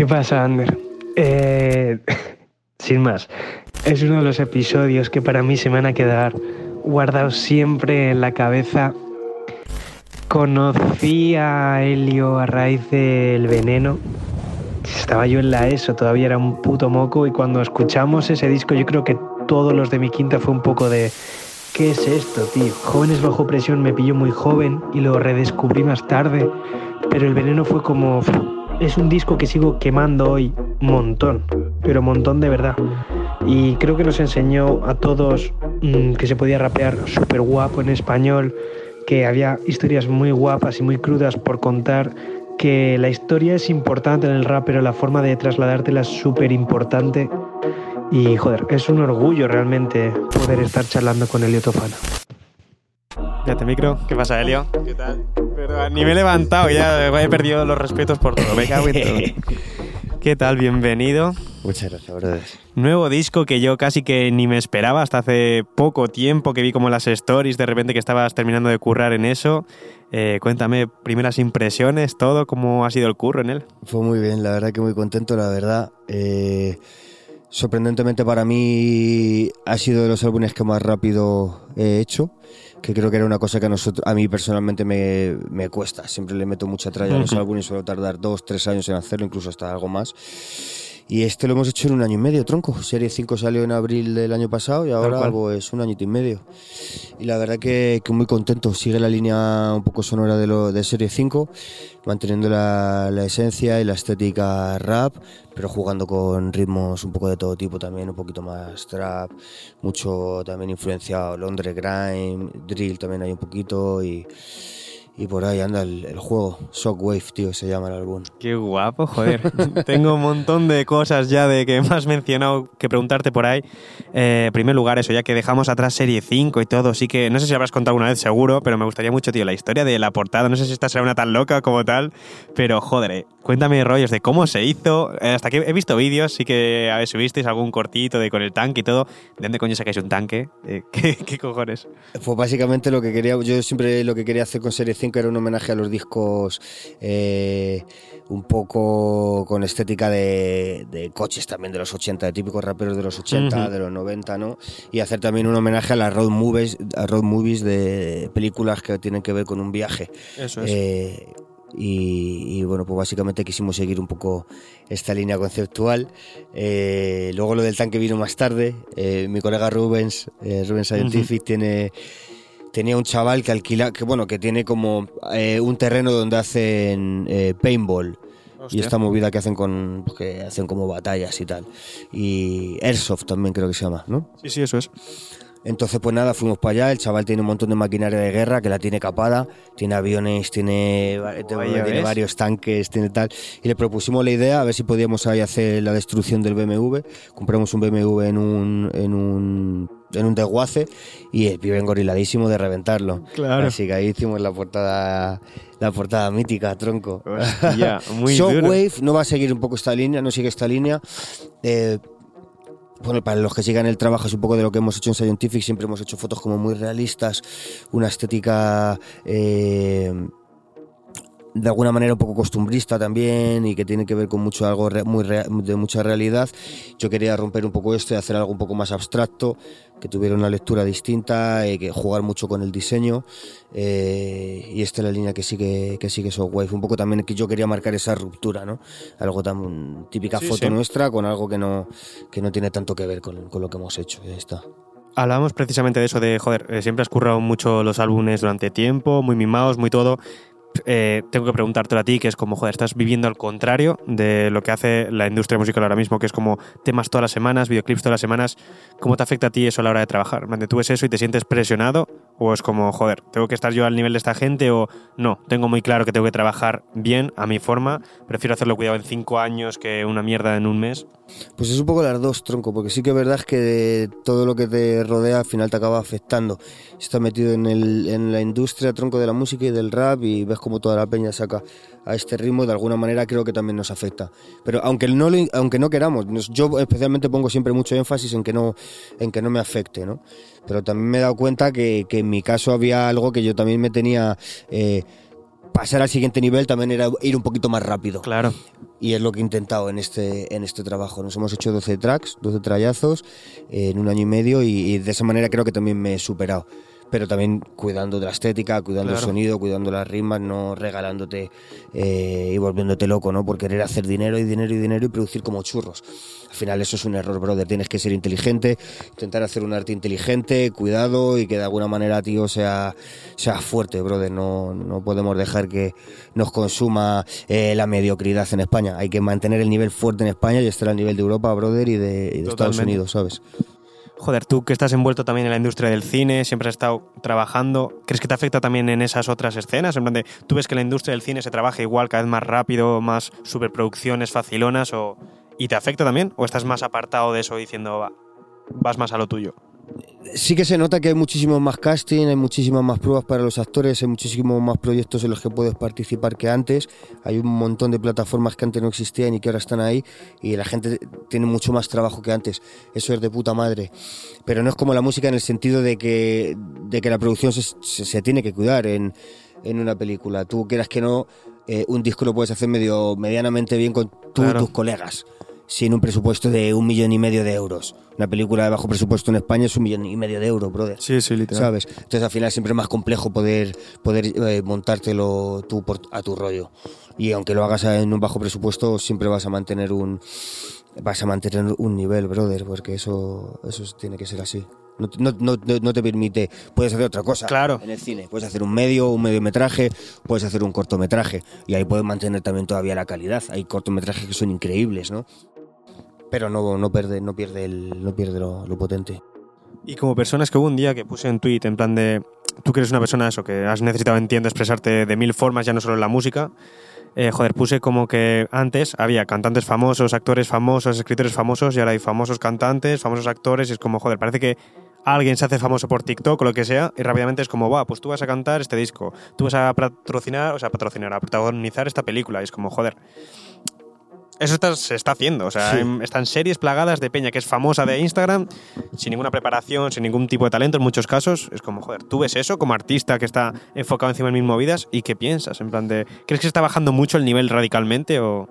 ¿Qué pasa, Ander? Eh, sin más, es uno de los episodios que para mí se me van a quedar guardados siempre en la cabeza. Conocí a Helio a raíz del veneno. Estaba yo en la ESO, todavía era un puto moco y cuando escuchamos ese disco yo creo que todos los de mi quinta fue un poco de ¿qué es esto, tío? Jóvenes bajo presión me pilló muy joven y lo redescubrí más tarde, pero el veneno fue como es un disco que sigo quemando hoy montón, pero montón de verdad. Y creo que nos enseñó a todos mmm, que se podía rapear súper guapo en español, que había historias muy guapas y muy crudas por contar, que la historia es importante en el rap, pero la forma de trasladártela es súper importante. Y joder, es un orgullo realmente poder estar charlando con Elio Tofana. Ya te micro. ¿Qué pasa, Elio? ¿Qué tal? Pero ni me he levantado, ya he perdido los respetos por todo. Me cago en todo. ¿Qué tal? Bienvenido. Muchas gracias, brother. Nuevo disco que yo casi que ni me esperaba hasta hace poco tiempo que vi como las stories de repente que estabas terminando de currar en eso. Eh, cuéntame, primeras impresiones, todo, cómo ha sido el curro en él. Fue muy bien, la verdad que muy contento, la verdad. Eh, sorprendentemente para mí ha sido de los álbumes que más rápido he hecho, que creo que era una cosa que a, nosotros, a mí personalmente me, me cuesta. Siempre le meto mucha tralla a los álbumes, suelo tardar dos, tres años en hacerlo, incluso hasta algo más. Y este lo hemos hecho en un año y medio, tronco. Serie 5 salió en abril del año pasado y ahora pues un añito y medio. Y la verdad que, que muy contento. Sigue la línea un poco sonora de, lo, de Serie 5, manteniendo la, la, esencia y la estética rap, pero jugando con ritmos un poco de todo tipo también, un poquito más trap, mucho también influenciado Londres Grime, drill también hay un poquito y... Y por ahí anda el, el, juego. Shockwave, tío, se llama el álbum. Qué guapo, joder. Tengo un montón de cosas ya de que me has mencionado que preguntarte por ahí. Eh, en primer lugar, eso, ya que dejamos atrás Serie 5 y todo, sí que no sé si habrás contado una vez seguro, pero me gustaría mucho, tío, la historia de la portada. No sé si esta será una tan loca como tal, pero joder, eh, cuéntame rollos de cómo se hizo. Eh, hasta que he visto vídeos, sí que a ver, subisteis algún cortito de con el tanque y todo. ¿De dónde coño sacáis un tanque? Eh, ¿qué, ¿qué, cojones? Pues básicamente lo que quería, yo siempre lo que quería hacer con Serie 5 era un homenaje a los discos eh, un poco con estética de, de, coches también de los 80, de típicos raperos de los 80, uh -huh. de los 90, ¿no? Y hacer también un homenaje a las road movies, a road movies de películas que tienen que ver con un viaje. Eso es. Eh, y, y, bueno, pues básicamente quisimos seguir un poco esta línea conceptual. Eh, luego lo del tanque vino más tarde. Eh, mi colega Rubens, eh, Rubens Scientific, uh -huh. tiene tenía un chaval que alquila, que bueno, que tiene como eh, un terreno donde hacen eh, paintball. Hostia. Y esta movida que hacen con pues, que hacen como batallas y tal. Y Airsoft también creo que se llama, ¿no? Sí, sí, eso es. Entonces, pues nada, fuimos para allá. El chaval tiene un montón de maquinaria de guerra que la tiene capada, tiene aviones, tiene, tiene, tiene varios tanques, tiene tal. Y le propusimos la idea a ver si podíamos ahí hacer la destrucción del BMW. Compramos un BMW en un, en un, en un desguace y el pibe engoriladísimo de reventarlo. Claro. Así que ahí hicimos la portada, la portada mítica, tronco. Hostia, muy Shockwave no va a seguir un poco esta línea, no sigue esta línea. Eh, bueno, para los que sigan el trabajo es un poco de lo que hemos hecho en Scientific, siempre hemos hecho fotos como muy realistas, una estética eh, de alguna manera un poco costumbrista también y que tiene que ver con mucho algo muy de mucha realidad. Yo quería romper un poco esto y hacer algo un poco más abstracto, que tuviera una lectura distinta, y que jugar mucho con el diseño. Eh, y esta es la línea que sigue que sigue. Un poco también que yo quería marcar esa ruptura, ¿no? Algo tan típica sí, foto sí. nuestra con algo que no que no tiene tanto que ver con, con lo que hemos hecho. Ya está. Hablábamos precisamente de eso de, joder, eh, siempre has currado mucho los álbumes durante tiempo, muy mimados, muy todo eh, tengo que preguntártelo a ti, que es como, joder, estás viviendo al contrario de lo que hace la industria musical ahora mismo, que es como temas todas las semanas, videoclips todas las semanas. ¿Cómo te afecta a ti eso a la hora de trabajar? ¿Tú ves eso y te sientes presionado? ¿O es como, joder, tengo que estar yo al nivel de esta gente? ¿O no? Tengo muy claro que tengo que trabajar bien, a mi forma. Prefiero hacerlo cuidado en cinco años que una mierda en un mes. Pues es un poco las dos, tronco, porque sí que es verdad que todo lo que te rodea al final te acaba afectando. Estás metido en, en la industria, tronco, de la música y del rap y ves como toda la peña saca a este ritmo, de alguna manera creo que también nos afecta. Pero aunque no, aunque no queramos, yo especialmente pongo siempre mucho énfasis en que no, en que no me afecte, ¿no? Pero también me he dado cuenta que, que en mi caso había algo que yo también me tenía... Eh, pasar al siguiente nivel también era ir un poquito más rápido. Claro. Y es lo que he intentado en este, en este trabajo. Nos hemos hecho 12 tracks, 12 trayazos en un año y medio y, y de esa manera creo que también me he superado pero también cuidando de la estética, cuidando Claro. el sonido, cuidando las rimas, no regalándote eh, y volviéndote loco, ¿no? Por querer hacer dinero y dinero y dinero y producir como churros. Al final eso es un error, brother. Tienes que ser inteligente, intentar hacer un arte inteligente, cuidado y que de alguna manera, tío, sea, sea fuerte, brother. No, no podemos dejar que nos consuma eh, la mediocridad en España. Hay que mantener el nivel fuerte en España y estar al nivel de Europa, brother, y de, y de Estados. Unidos, ¿sabes? Joder, tú que estás envuelto también en la industria del cine, siempre has estado trabajando, ¿crees que te afecta también en esas otras escenas? En plan de, ¿tú ves que la industria del cine se trabaja igual, cada vez más rápido, más superproducciones facilonas o, y te afecta también? ¿O estás más apartado de eso diciendo, va, vas más a lo tuyo? Sí que se nota que hay muchísimo más casting, hay muchísimas más pruebas para los actores, hay muchísimos más proyectos en los que puedes participar que antes. Hay un montón de plataformas que antes no existían y que ahora están ahí y la gente tiene mucho más trabajo que antes. Eso es de puta madre. Pero no es como la música en el sentido de que, de que la producción se, se- se tiene que cuidar en, en una película. Tú quieras que no, eh, un disco lo puedes hacer medio medianamente bien con tú Claro. tus colegas sin un presupuesto de un millón y medio de euros. Una película de bajo presupuesto en España es un millón y medio de euros, brother. Sí, sí, literal. ¿Sabes? Entonces al final siempre es más complejo poder, poder eh, montártelo tú por- a tu rollo. Y aunque lo hagas en un bajo presupuesto, siempre vas a mantener un vas a mantener un nivel, brother, porque eso, eso tiene que ser así. No, no, no- no te permite, puedes hacer otra cosa Claro. en el cine, puedes hacer un medio, un mediometraje, puedes hacer un cortometraje y ahí puedes mantener también todavía la calidad. Hay cortometrajes que son increíbles, ¿no? Pero no, no pierde, no pierde, el, no pierde lo, lo potente. Y como persona, es que hubo un día que puse en tweet en plan de, tú que eres una persona eso, que has necesitado, entiendo, expresarte de mil formas, ya no solo en la música. Eh, joder, puse como que antes había cantantes famosos, actores famosos, escritores famosos, y ahora hay famosos cantantes, famosos actores, y es como, joder, parece que alguien se hace famoso por TikTok o lo que sea, y rápidamente es como, va, pues tú vas a cantar este disco, tú vas a patrocinar, o sea, patrocinar, a protagonizar esta película, y es como, joder. Eso está- se está haciendo, o sea, Sí. en- están series plagadas de peña que es famosa de Instagram, sin ninguna preparación, sin ningún tipo de talento en muchos casos. Es como, joder, tú ves eso como artista que está enfocado encima de mil movidas y qué piensas, en plan de, ¿crees que está bajando mucho el nivel radicalmente o...?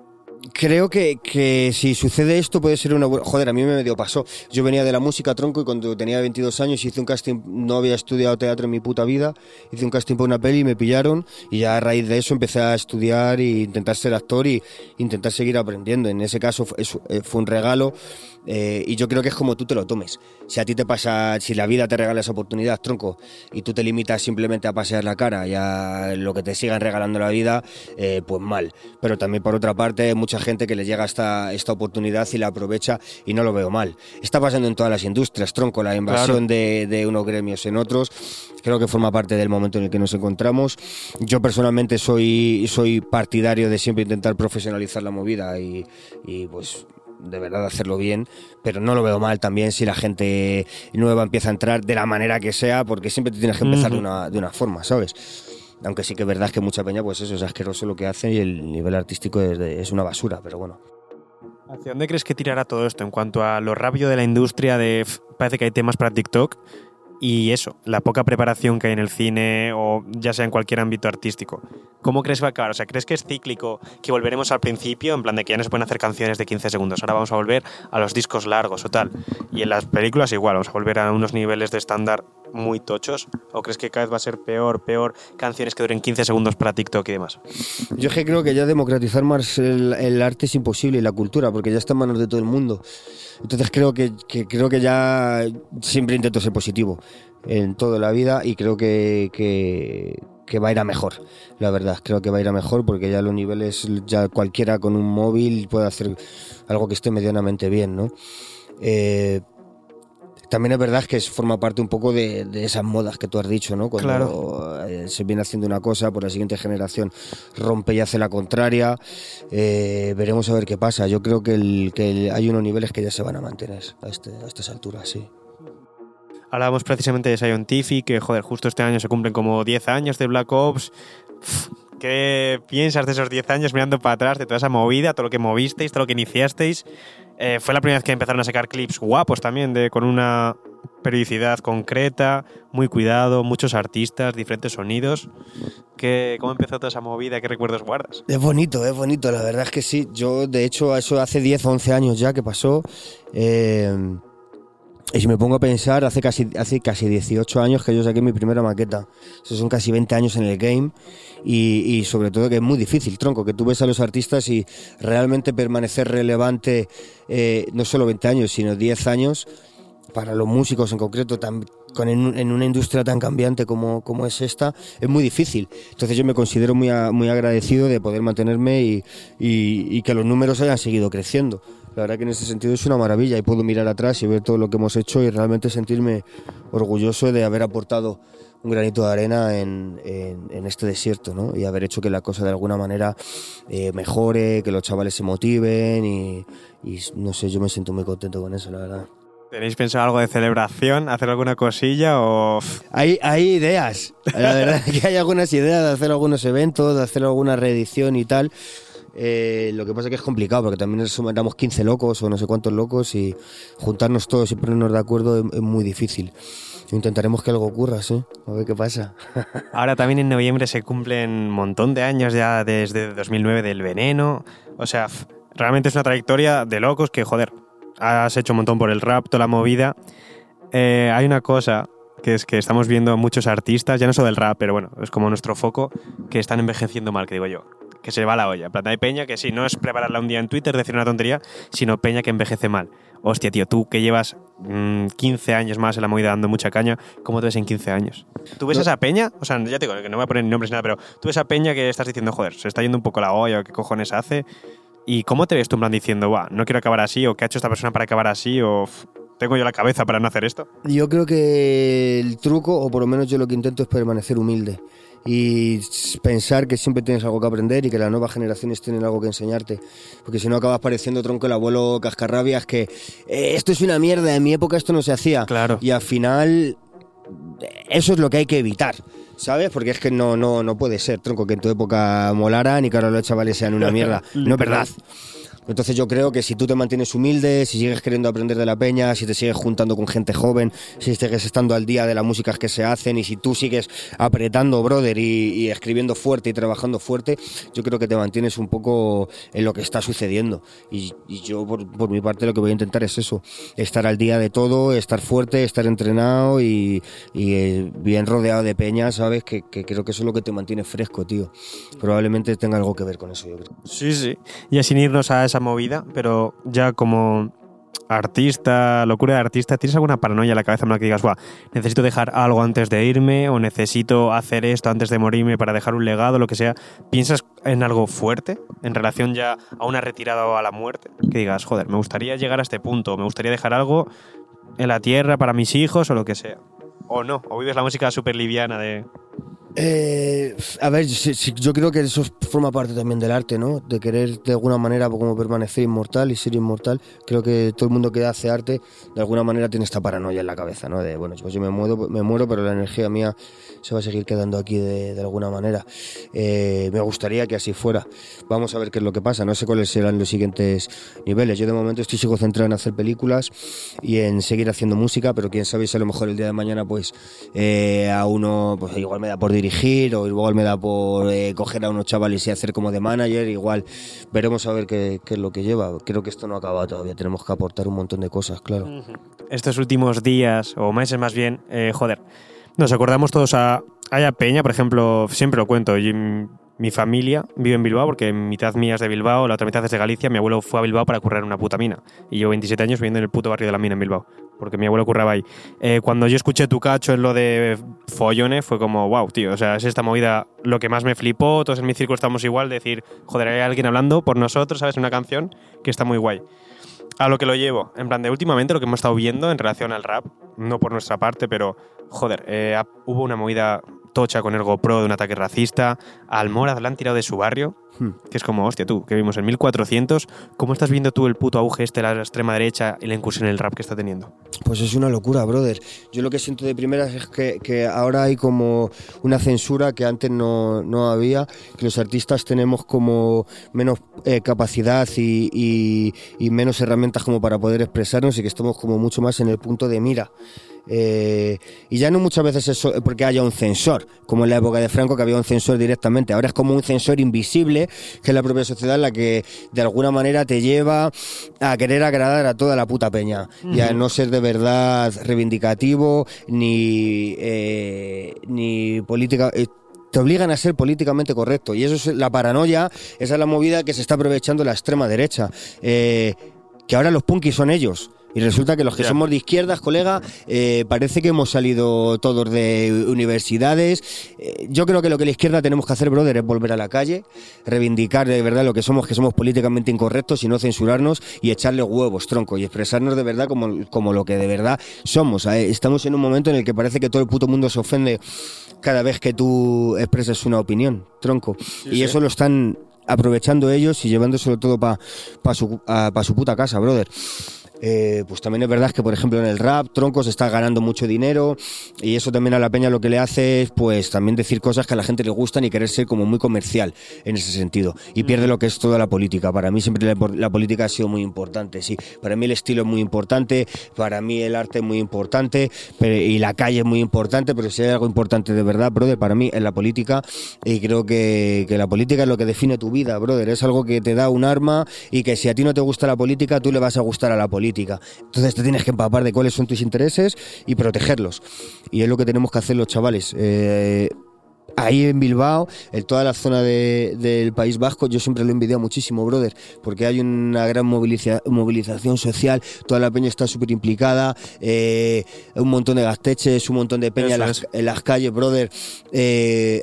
Creo que, que si sucede esto puede ser una buena... Joder, a mí me medio pasó. Yo venía de la música, tronco, y cuando tenía 22 años hice un casting, no había estudiado teatro en mi puta vida, hice un casting para una peli y me pillaron, y ya a raíz de eso empecé a estudiar e intentar ser actor y intentar seguir aprendiendo. En ese caso eh, fue un regalo, eh, y yo creo que es como tú te lo tomes. Si a ti te pasa, si la vida te regala esa oportunidad, tronco, y tú te limitas simplemente a pasear la cara y a lo que te sigan regalando la vida, eh, pues mal. Pero también por otra parte, hay mucha gente que le llega esta, esta oportunidad y la aprovecha y no lo veo mal. Está pasando en todas las industrias, tronco, la invasión de, de unos gremios en otros. Creo que forma parte del momento en el que nos encontramos. Yo personalmente soy, soy partidario de siempre intentar profesionalizar la movida y, y pues de verdad hacerlo bien, pero no lo veo mal también si la gente nueva empieza a entrar de la manera que sea, porque siempre te tienes que empezar de, Ujú. una, de una forma, ¿sabes? Aunque sí que es verdad que mucha peña, pues eso es asqueroso lo que hace y el nivel artístico es, una basura, pero bueno. ¿Hacia dónde crees que tirará todo esto en cuanto a lo rápido de la industria de... Parece que hay temas para TikTok y eso, la poca preparación que hay en el cine o ya sea en cualquier ámbito artístico. ¿Cómo crees que va a acabar? O sea, ¿crees que es cíclico, que volveremos al principio, en plan de que ya no se pueden hacer canciones de 15 segundos, ahora vamos a volver a los discos largos o tal? Y en las películas igual, vamos a volver a unos niveles de estándar muy tochos. ¿O crees que cada vez va a ser peor, peor, canciones que duren 15 segundos para TikTok y demás? Yo es que creo que ya democratizar más el, arte es imposible y la cultura, porque ya está en manos de todo el mundo. Entonces creo que- creo que ya siempre intento ser positivo en toda la vida y creo que, que, que va a ir a mejor, la verdad. Creo que va a ir a mejor porque ya los niveles, ya cualquiera con un móvil puede hacer algo que esté medianamente bien, ¿no? Eh, también es verdad que forma parte un poco de, de esas modas que tú has dicho, ¿no? Cuando eh, se viene haciendo una cosa, por la siguiente generación rompe y hace la contraria. Eh, veremos a ver qué pasa. Yo creo que, el- que el- hay unos niveles que ya se van a mantener a, este- a estas alturas, sí. Hablábamos precisamente de Scientific, que joder, justo este año se cumplen como 10 años de Black Ops. ¿Qué piensas de esos 10 años mirando para atrás, de toda esa movida, todo lo que movisteis, todo lo que iniciasteis? Eh, fue la primera vez que empezaron a sacar clips guapos también, de, con una periodicidad concreta, muy cuidado, muchos artistas, diferentes sonidos. ¿Qué, ¿Cómo empezó toda esa movida? ¿Qué recuerdos guardas? Es bonito, es bonito, la verdad es que sí. Yo, de hecho, eso hace 10 o 11 años ya que pasó. Eh, y si me pongo a pensar, hace casi, hace casi 18 años que yo saqué mi primera maqueta. Eso son casi 20 años en el game. Y, y, sobre todo que es muy difícil, tronco, que tú ves a los artistas y realmente permanecer relevante eh, no solo 20 años, sino 10 años para los músicos en concreto, tan, con, en, en, una industria tan cambiante como, como, es esta, es muy difícil. Entonces yo me considero muy, a, muy agradecido de poder mantenerme y, y, y, que los números hayan seguido creciendo. La verdad que en ese sentido es una maravilla y puedo mirar atrás y ver todo lo que hemos hecho y realmente sentirme orgulloso de haber aportado un granito de arena en, en, en este desierto ¿no? y haber hecho que la cosa de alguna manera eh, mejore, que los chavales se motiven y, y no sé, yo me siento muy contento con eso, la verdad. ¿Tenéis pensado algo de celebración? ¿Hacer alguna cosilla o...? Hay, hay ideas. La verdad es que hay algunas ideas de hacer algunos eventos, de hacer alguna reedición y tal. Eh, lo que pasa es que es complicado porque también somos 15 locos o no sé cuántos locos y juntarnos todos y ponernos de acuerdo es, es muy difícil. Intentaremos que algo ocurra, sí. A ver qué pasa. Ahora también en noviembre se cumplen un montón de años ya desde 2009 del veneno. O sea, realmente es una trayectoria de locos que, joder, has hecho un montón por el rap, toda la movida. Eh, hay una cosa que es que estamos viendo muchos artistas, ya no solo del rap, pero bueno, es como nuestro foco, que están envejeciendo mal, que digo yo. Que se va la olla. Plata de Peña, que sí, no es prepararla un día en Twitter, decir una tontería, sino Peña que envejece mal. Hostia, tío, tú que llevas mmm, 15 años más en la movida dando mucha caña, ¿cómo te ves en 15 años? ¿Tú ves no. esa peña? O sea, ya te digo, que no voy a poner ni nombres ni nada, pero tú ves esa peña que estás diciendo, joder, se está yendo un poco la olla, ¿qué cojones hace? ¿Y cómo te ves tú en plan diciendo, va, no quiero acabar así, o qué ha hecho esta persona para acabar así, o tengo yo la cabeza para no hacer esto? Yo creo que el truco, o por lo menos yo lo que intento es permanecer humilde y pensar que siempre tienes algo que aprender y que las nuevas generaciones tienen algo que enseñarte. Porque si no acabas pareciendo tronco el abuelo cascarrabias que eh, esto es una mierda, en mi época esto no se hacía. Claro. Y al final eso es lo que hay que evitar. ¿Sabes? Porque es que no, no, no puede ser, tronco, que en tu época molaran y que ahora los chavales sean una mierda. no es verdad. Entonces yo creo que si tú te mantienes humilde, si sigues queriendo aprender de la peña, si te sigues juntando con gente joven, si sigues estando al día de las músicas que se hacen y si tú sigues apretando, brother, y, escribiendo fuerte y trabajando fuerte, yo creo que te mantienes un poco en lo que está sucediendo. Y, yo por, mi parte lo que voy a intentar es eso, estar al día de todo, estar fuerte, estar entrenado y, eh, bien rodeado de peña, ¿sabes? Que, que, creo que eso es lo que te mantiene fresco, tío. Probablemente tenga algo que ver con eso, yo creo. Sí, sí. Y sin irnos a esa movida, pero ya como artista, locura de artista, ¿tienes alguna paranoia en la cabeza en que digas, necesito dejar algo antes de irme o necesito hacer esto antes de morirme para dejar un legado, lo que sea? ¿Piensas en algo fuerte en relación ya a una retirada o a la muerte? Que digas, joder, me gustaría llegar a este punto, me gustaría dejar algo en la tierra para mis hijos o lo que sea. O no, o vives la música súper liviana de... Eh, a ver, yo creo que eso forma parte también del arte, ¿no? De querer de alguna manera como permanecer inmortal y ser inmortal. Creo que todo el mundo que hace arte de alguna manera tiene esta paranoia en la cabeza, ¿no? De, bueno, pues yo me muero, me muero pero la energía mía se va a seguir quedando aquí de, de alguna manera. Eh, me gustaría que así fuera. Vamos a ver qué es lo que pasa. No sé cuáles serán los siguientes niveles. Yo de momento estoy sigo centrado en hacer películas y en seguir haciendo música, pero quién sabe si a lo mejor el día de mañana pues eh, a uno pues igual me da por dirigir o igual me da por eh, coger a unos chavales y hacer como de manager, igual veremos a ver qué, es lo que lleva. Creo que esto no ha acabado todavía, tenemos que aportar un montón de cosas, claro. Estos últimos días o meses más bien, eh, joder, nos acordamos todos a Aya Peña, por ejemplo, siempre lo cuento, y mi familia vive en Bilbao porque mitad mía es de Bilbao, la otra mitad es de Galicia. Mi abuelo fue a Bilbao para currar en una puta mina. Y yo 27 años viviendo en el puto barrio de la mina en Bilbao, porque mi abuelo curraba ahí. Eh, cuando yo escuché tu cacho en lo de follones, fue como, wow, tío, o sea, es esta movida lo que más me flipó. Todos en mi círculo estamos igual, de decir, joder, hay alguien hablando por nosotros, ¿sabes? Una canción que está muy guay. A lo que lo llevo, en plan de últimamente lo que hemos estado viendo en relación al rap, no por nuestra parte, pero joder, eh, hubo una movida tocha con el GoPro de un ataque racista, al Moraz la han tirado de su barrio, hmm. que es como, hostia, tú, que vimos en 1400, ¿cómo estás viendo tú el puto auge este de la extrema derecha y la incursión en el rap que está teniendo? Pues es una locura, brother. Yo lo que siento de primeras es que, que ahora hay como una censura que antes no, no, había, que los artistas tenemos como menos eh, capacidad y, y, y menos herramientas como para poder expresarnos y que estamos como mucho más en el punto de mira. Eh, y ya no muchas veces es porque haya un censor, como en la época de Franco que había un censor directamente. Ahora es como un censor invisible, que es la propia sociedad la que de alguna manera te lleva a querer agradar a toda la puta peña y a no ser de verdad reivindicativo ni, eh, ni política. Eh, te obligan a ser políticamente correcto. Y eso es la paranoia, esa es la movida que se está aprovechando la extrema derecha. que ahora los punkis son ellos. Y resulta que los que somos de izquierdas, colega, eh, parece que hemos salido todos de universidades. Eh, yo creo que lo que la izquierda tenemos que hacer, brother, es volver a la calle, reivindicar de verdad lo que somos, que somos políticamente incorrectos y no censurarnos y echarle huevos, tronco, y expresarnos de verdad como, como lo que de verdad somos. ¿eh? Estamos en un momento en el que parece que todo el puto mundo se ofende cada vez que tú expresas una opinión, tronco. y eso lo están aprovechando ellos y llevándoselo todo para pa su, pa su puta casa, brother. Eh, pues también es verdad que, por ejemplo, en el rap, Troncos está ganando mucho dinero y eso también a la peña lo que le hace es, pues, también decir cosas que a la gente le gustan y querer ser como muy comercial en ese sentido. Y pierde lo que es toda la política. Para mí siempre la, política ha sido muy importante, sí. Para mí el estilo es muy importante, para mí el arte es muy importante y la calle es muy importante, pero si hay algo importante de verdad, brother, para mí es la política y creo que, que la política es lo que define tu vida, brother. Es algo que te da un arma y que si a ti no te gusta la política, tú le vas a gustar a la política. Entonces te tienes que empapar de cuáles son tus intereses y protegerlos. Y es lo que tenemos que hacer los chavales. Eh, ahí en Bilbao, en toda la zona del País Vasco, yo siempre lo he envidiado muchísimo, brother, porque hay una gran movilización social, toda la peña está súper implicada, eh, un montón de gasteches, un montón de peña en las, calles, brother. Eh,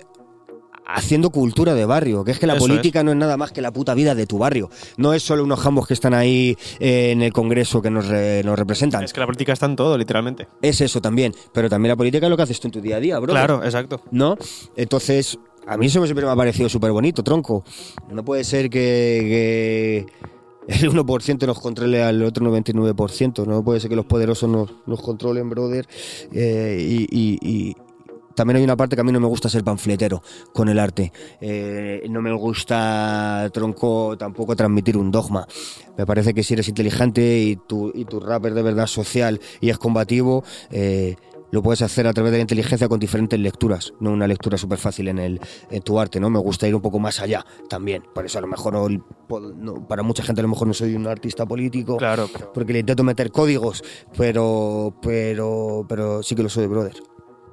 haciendo cultura de barrio, que es que la política no es nada más que la puta vida de tu barrio. No es solo unos jambos que están ahí eh, en el Congreso que nos, nos, representan. Es que la política está en todo, literalmente. Es eso también, pero también la política es lo que haces tú en tu día a día, bro. Claro, exacto. ¿No? Entonces, a mí eso siempre me ha parecido súper bonito, tronco. No puede ser que, el 1% nos controle al otro 99%. No puede ser que los poderosos nos, nos controlen, brother. Eh, y, también hay una parte que a mí no me gusta ser panfletero con el arte. Eh, no me gusta, tronco, tampoco transmitir un dogma. Me parece que si eres inteligente y tu, y tu rap es de verdad social y es combativo, eh, lo puedes hacer a través de la inteligencia con diferentes lecturas, no una lectura súper fácil en, el, en tu arte, ¿no? Me gusta ir un poco más allá también. Por eso a lo mejor, para mucha gente a lo mejor no soy un artista político, claro, porque le intento meter códigos, pero, pero, pero sí que lo soy, brother.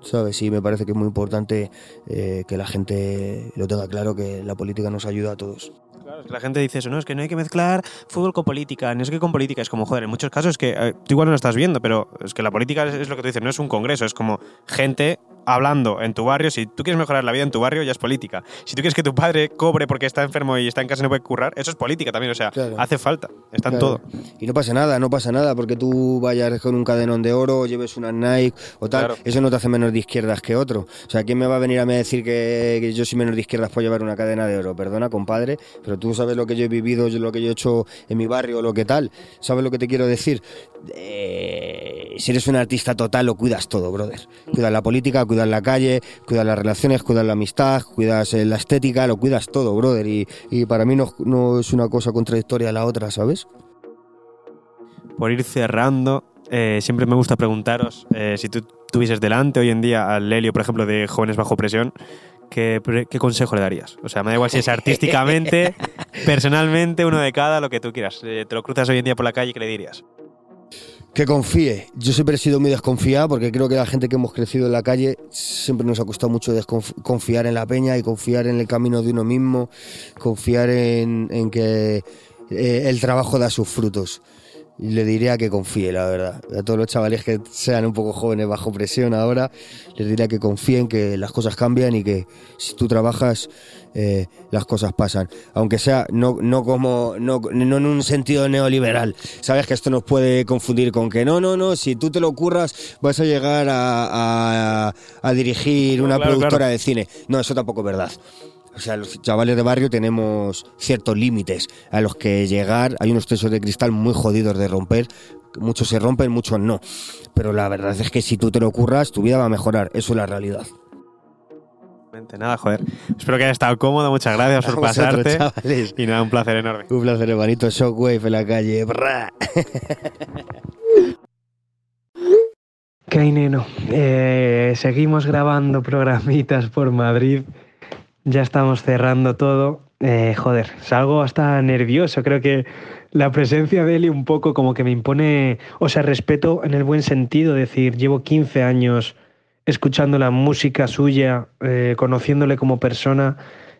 ¿Sabes? Y me parece que es muy importante eh, que la gente lo tenga claro, que la política nos ayuda a todos. Claro, es que la gente dice eso, no, es que no hay que mezclar fútbol con política, no es que con política, es como, joder, en muchos casos es que eh, tú igual no lo estás viendo, pero es que la política es, es, lo que tú dices, no es un congreso, es como gente hablando en tu barrio, si tú quieres mejorar la vida en tu barrio, ya es política. Si tú quieres que tu padre cobre porque está enfermo y está en casa y no puede currar, eso es política también, o sea, hace falta, está en todo. Y no pasa nada, no pasa nada, porque tú vayas con un cadenón de oro, o lleves una Nike o tal, eso no te hace menos de izquierdas que otro. O sea, ¿quién me va a venir a decir que, yo soy menos de izquierdas por llevar una cadena de oro? Perdona, compadre, pero tú sabes lo que yo he vivido, lo que yo he hecho en mi barrio, lo que tal, ¿sabes lo que te quiero decir? Eh, si eres un artista total, lo cuidas todo, brother. Cuidas la política, cuidas la calle, cuidas las relaciones, cuidas la amistad, cuidas eh, la estética, lo cuidas todo, brother. Y, para mí no, es una cosa contradictoria a la otra, ¿sabes? Por ir cerrando, eh, siempre me gusta preguntaros si tú tuvieses delante hoy en día al Lelio, por ejemplo, de Jóvenes Bajo Presión, ¿qué, ¿qué, consejo le darías? O sea, me da igual si es artísticamente, personalmente, uno de cada, lo que tú quieras. te lo cruzas hoy en día por la calle, ¿qué le dirías? Que confíe. Yo siempre he sido muy desconfiado porque creo que la gente que hemos crecido en la calle siempre nos ha costado mucho confiar en la peña y confiar en el camino de uno mismo, confiar en, que eh, el trabajo da sus frutos. Le diría que confíe, la verdad. A todos los chavales que sean un poco jóvenes bajo presión ahora, les diría que confíen, que las cosas cambian y que si tú trabajas, eh, las cosas pasan. Aunque sea no, no como no, no, en un sentido neoliberal. Sabes que esto nos puede confundir con que no, no, no, si tú te lo curras vas a llegar a, a, dirigir una productora de cine. No, eso tampoco es verdad. O sea, los chavales de barrio tenemos ciertos límites a los que llegar. Hay unos tesos de cristal muy jodidos de romper. Muchos se rompen, muchos no. Pero la verdad es que si tú te lo curras, tu vida va a mejorar. Eso es la realidad. Nada, joder. Espero que haya estado cómodo. Muchas gracias por pasarte. Y nada, un placer enorme. Un placer, hermanito. Shockwave en la calle. Kaineno, eh, seguimos grabando programitas por Madrid. Ya estamos cerrando todo. Eh, joder, salgo hasta nervioso. Creo que la presencia de Eli un poco como que me impone, o sea, respeto en el buen sentido, decir, llevo 15 años escuchando la música suya, eh, conociéndole como persona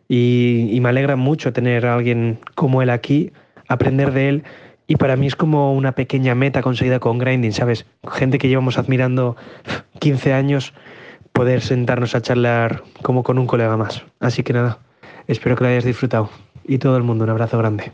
y, y me alegra mucho tener a alguien como él aquí, aprender de él y para mí es como una pequeña meta conseguida con Grinding, ¿sabes? Gente que llevamos admirando 15 años, poder sentarnos a charlar como con un colega más. Así que nada, espero que lo hayas disfrutado. Y todo el mundo, un abrazo grande.